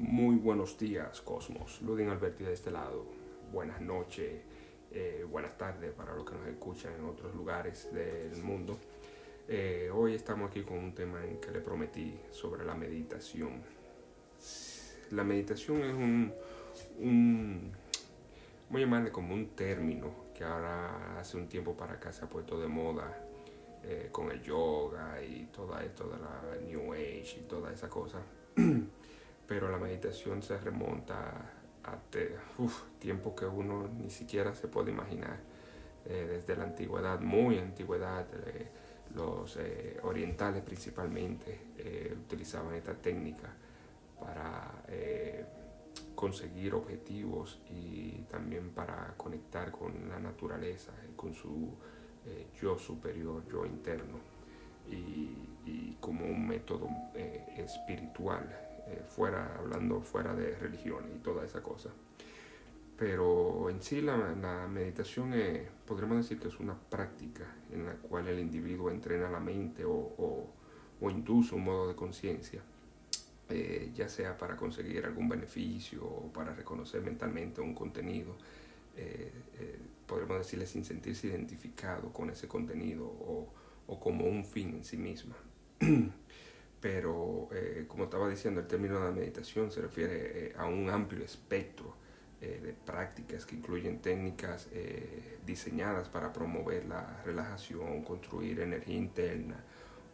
Muy buenos días, Cosmos. Ludin Alberti de este lado. Buenas noches, eh, buenas tardes para los que nos escuchan en otros lugares del mundo. Eh, hoy estamos aquí con un tema en que le prometí sobre la meditación. La meditación es un, un voy a llamarle como un término que ahora hace un tiempo para acá se ha puesto de moda eh, con el yoga y todo esto de la New Age y toda esa cosa. Pero la meditación se remonta a tiempos que uno ni siquiera se puede imaginar. Eh, desde la antigüedad, muy antigüedad, eh, los orientales principalmente utilizaban esta técnica para conseguir objetivos y también para conectar con la naturaleza con su eh, yo superior, yo interno, y, como un método eh, espiritual, eh, fuera, hablando fuera de religión y toda esa cosa. Pero en sí la, meditación podríamos decir que es una práctica en la cual el individuo entrena la mente o, o, induce un modo de conciencia, ya sea para conseguir algún beneficio o para reconocer mentalmente un contenido podríamos decirle, sin sentirse identificado con ese contenido o, como un fin en sí misma. Pero, eh, como estaba diciendo, el término de la meditación se refiere eh, a un amplio espectro eh, de prácticas que incluyen técnicas diseñadas para promover la relajación, construir energía interna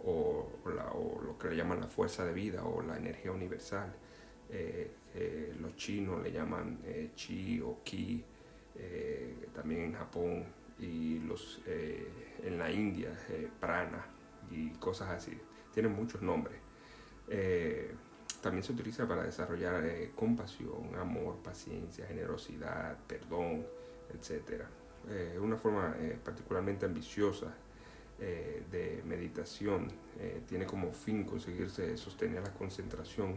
o, o, lo que le llaman la fuerza de vida o la energía universal. los chinos le llaman chi o ki también en Japón y los, en la India, prana y cosas así. Tienen muchos nombres. también se utiliza para desarrollar compasión, amor, paciencia, generosidad, perdón, etc. una forma particularmente ambiciosa de meditación tiene como fin conseguirse sostener la concentración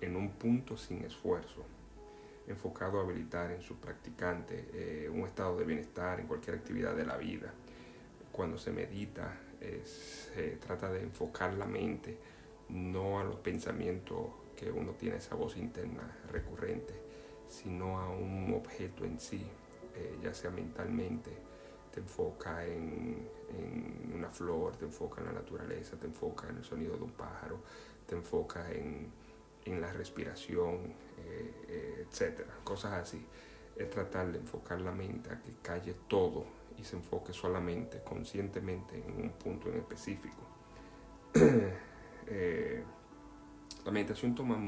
en un punto sin esfuerzo enfocado a habilitar en su practicante eh, un estado de bienestar en cualquier actividad de la vida. Cuando se medita, se trata de enfocar la mente no a los pensamientos que uno tiene esa voz interna recurrente, sino a un objeto en sí, eh, ya sea mentalmente, te enfoca en, una flor, te enfoca en la naturaleza, te enfoca en el sonido de un pájaro, te enfoca en, en la respiración, eh, eh, etcétera, cosas así. Es tratar de enfocar la mente a que calle todo y se enfoque solamente, conscientemente, en un punto en específico. Eh, la meditación toma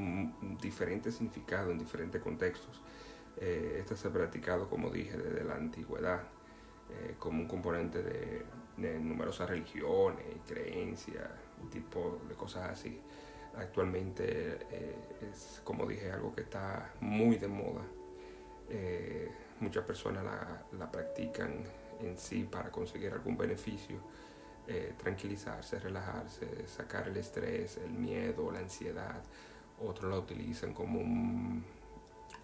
diferentes significados en diferentes contextos. esta se ha practicado, como dije, desde la antigüedad, como un componente de, numerosas religiones creencias, tipo de cosas así actualmente eh, es, como dije, algo que está muy de moda. Eh, muchas personas la, practican en sí para conseguir algún beneficio, eh, tranquilizarse, relajarse, sacar el estrés, el miedo, la ansiedad. Otros la utilizan como un,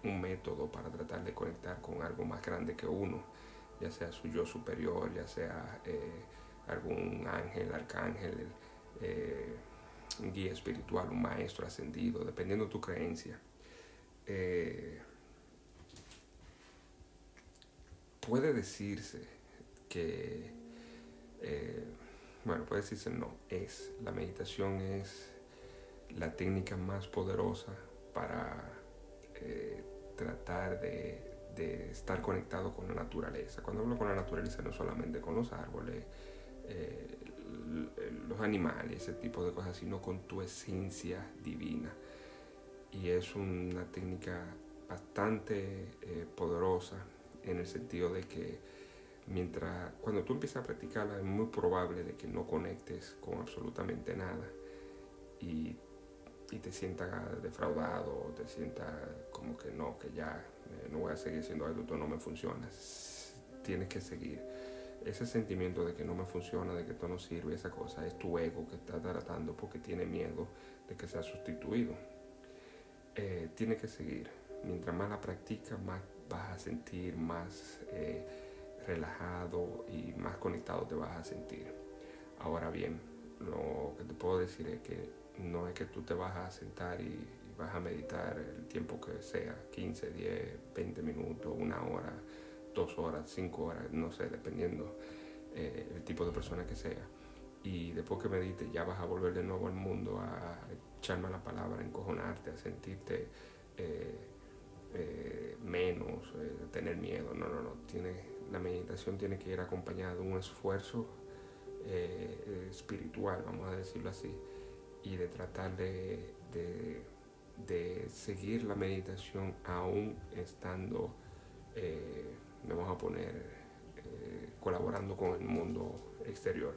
método para tratar de conectar con algo más grande que uno, ya sea su yo superior, ya sea algún ángel, arcángel un guía espiritual, un maestro ascendido, dependiendo de tu creencia. Eh, puede decirse que, eh, bueno, puede decirse no, es, la meditación es la técnica más poderosa para eh, tratar de, de, estar conectado con la naturaleza. Cuando hablo con la naturaleza no solamente con los árboles, los animales, ese tipo de cosas, sino con tu esencia divina. Y es una técnica bastante eh, poderosa en el sentido de que mientras cuando tú empiezas a practicarla es muy probable de que no conectes con absolutamente nada y, y te sientas defraudado, te sientas como que no, que ya eh, no voy a seguir siendo adulto, no me funciona. Tienes que seguir ese sentimiento de que no me funciona, de que esto no sirve, esa cosa, es tu ego que está tratando porque tiene miedo de que sea sustituido. Eh, tiene que seguir. Mientras más la practicas, más vas a sentir, más eh, relajado y más conectado te vas a sentir. Ahora bien, lo que te puedo decir es que no es que tú te vas a sentar y, vas a meditar el tiempo que sea, 15, 10, 20 minutos, una hora, dos horas, cinco horas, no sé, dependiendo eh, el tipo de persona que sea. Y después que medites ya vas a volver de nuevo al mundo a echarme la palabra, a encojonarte, a sentirte eh, eh, menos, tener miedo. No, no, no. Tiene, la meditación tiene que ir acompañada de un esfuerzo espiritual, vamos a decirlo así, y de tratar de, de, seguir la meditación aún estando, vamos a poner, colaborando con el mundo exterior.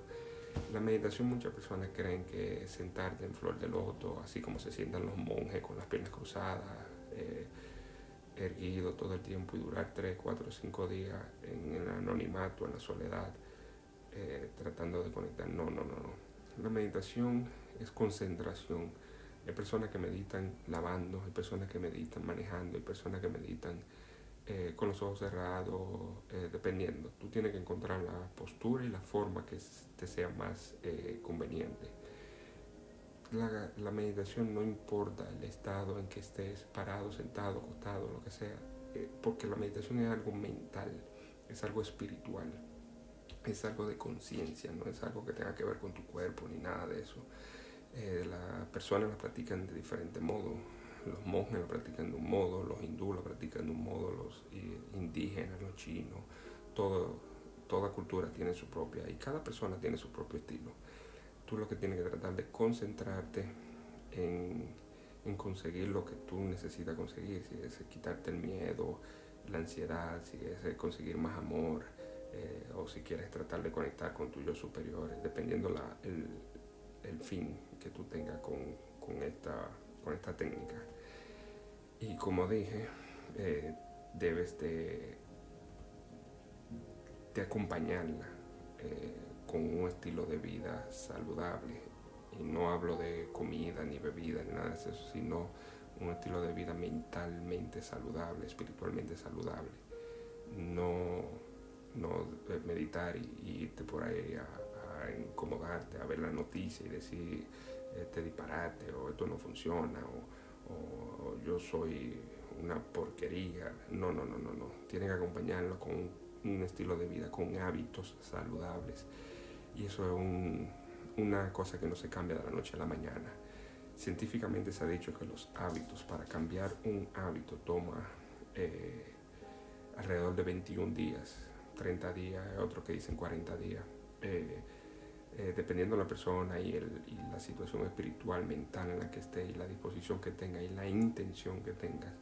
La meditación muchas personas creen que sentarte en flor de loto, así como se sientan los monjes con las piernas cruzadas, eh, erguido todo el tiempo y durar 3, 4, 5 días en el anonimato, en la soledad, eh, tratando de conectar. No, no, no, no. La meditación es concentración. Hay personas que meditan lavando, hay personas que meditan manejando, hay personas que meditan eh, con los ojos cerrados, eh, dependiendo. Tú tienes que encontrar la postura y la forma que te sea más conveniente. La, la, meditación no importa el estado en que estés, parado, sentado, acostado, lo que sea, porque la meditación es algo mental, es algo espiritual, es algo de conciencia, no es algo que tenga que ver con tu cuerpo ni nada de eso. las personas la practican de diferente modo los monjes lo practican de un modo, los hindúes lo practican de un modo, los indígenas, los chinos, todo, toda cultura tiene su propia y cada persona tiene su propio estilo. Tú lo que tienes que tratar de concentrarte en, en conseguir lo que tú necesitas conseguir, si es quitarte el miedo, la ansiedad, si es conseguir más amor, eh, o si quieres tratar de conectar con tu yo superior, dependiendo la, el, el, fin que tú tengas con, con esta con esta técnica. Y como dije, eh, debes de, de acompañarla eh, con un estilo de vida saludable. Y no hablo de comida ni bebida ni nada de eso, sino un estilo de vida mentalmente saludable, espiritualmente saludable. No, no meditar y, irte por ahí a, a incomodarte, a ver la noticia y decir este disparate o esto no funciona o, yo soy una porquería. No, no, no, no, no. Tienen que acompañarlo con un, estilo de vida, con hábitos saludables. Y eso es una cosa que no se cambia de la noche a la mañana. Científicamente se ha dicho que los hábitos, para cambiar un hábito, toma eh, alrededor de 21 días, 30 días, otros que dicen 40 días. Eh, eh, dependiendo de la persona y, la situación espiritual, mental en la que esté y la disposición que tenga y la intención que tengas,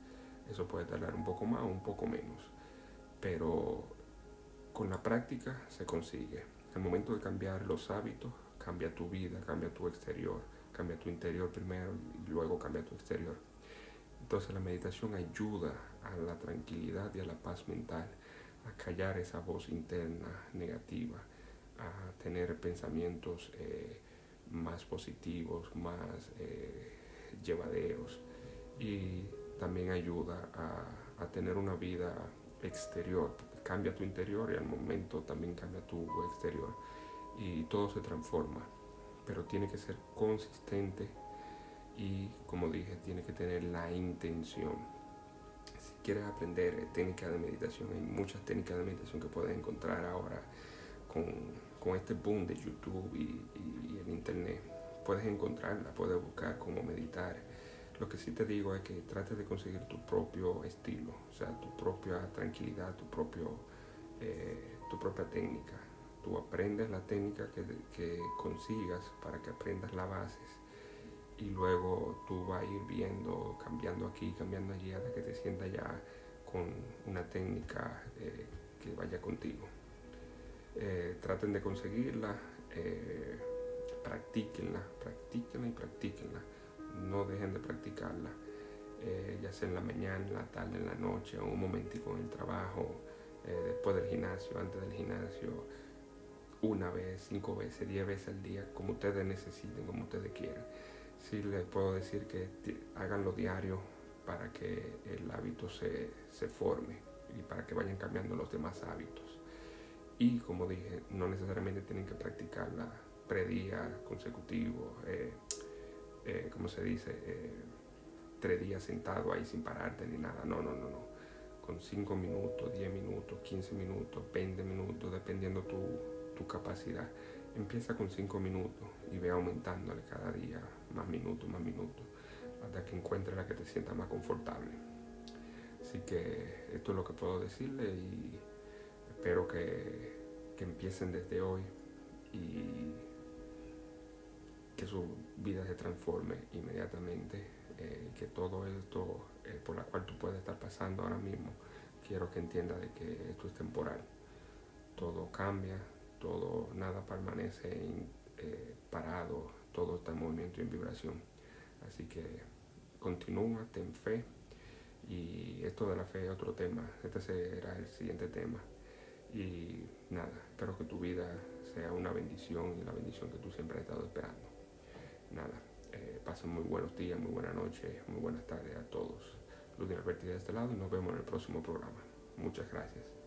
eso puede tardar un poco más o un poco menos. Pero con la práctica se consigue. El momento de cambiar los hábitos, cambia tu vida, cambia tu exterior, cambia tu interior primero y luego cambia tu exterior. Entonces la meditación ayuda a la tranquilidad y a la paz mental, a callar esa voz interna negativa a tener pensamientos eh, más positivos, más eh, llevaderos y también ayuda a, tener una vida exterior. Cambia tu interior y al momento también cambia tu exterior y todo se transforma, pero tiene que ser consistente y como dije, tiene que tener la intención. Si quieres aprender técnicas de meditación, hay muchas técnicas de meditación que puedes encontrar ahora con con este boom de YouTube y, el Internet, puedes encontrarla, puedes buscar cómo meditar. Lo que sí te digo es que trates de conseguir tu propio estilo, o sea, tu propia tranquilidad, tu, propio, eh, tu propia técnica. Tú aprendes la técnica que, consigas para que aprendas las bases y luego tú vas a ir viendo, cambiando aquí, cambiando allí, hasta que te sientas ya con una técnica eh, que vaya contigo. Eh, traten de conseguirla, practíquenla, practíquenla y practíquenla. No dejen de practicarla, eh, ya sea en la mañana, en la tarde, en la noche, un momentico en el trabajo, después del gimnasio, antes del gimnasio, una vez, cinco veces, diez veces al día, como ustedes necesiten, como ustedes quieran. Sí les puedo decir que háganlo diario para que el hábito se, se forme y para que vayan cambiando los demás hábitos. Y como dije, no necesariamente tienen que practicarla predía consecutivo, eh, eh, como se dice, eh, tres días sentado ahí sin pararte ni nada. No, no, no, no. Con 5 minutos, 10 minutos, 15 minutos, 20 minutos, dependiendo tu, tu capacidad. Empieza con 5 minutos y ve aumentándole cada día más minutos, más minutos, hasta que encuentres la que te sienta más confortable. Así que esto es lo que puedo decirle y espero que, que empiecen desde hoy y que su vida se transforme inmediatamente, eh, que todo esto eh, por la cual tú puedes estar pasando ahora mismo, quiero que entienda de que esto es temporal. Todo cambia, todo, nada permanece eh, parado, todo está en movimiento y en vibración. Así que continúa, ten fe. Y esto de la fe es otro tema, este será el siguiente tema. Y nada, espero que tu vida sea una bendición y la bendición que tú siempre has estado esperando. Nada, eh, pasen muy buenos días, muy buenas noches, muy buenas tardes a todos. Ludin Alberti de este lado y nos vemos en el próximo programa. Muchas gracias.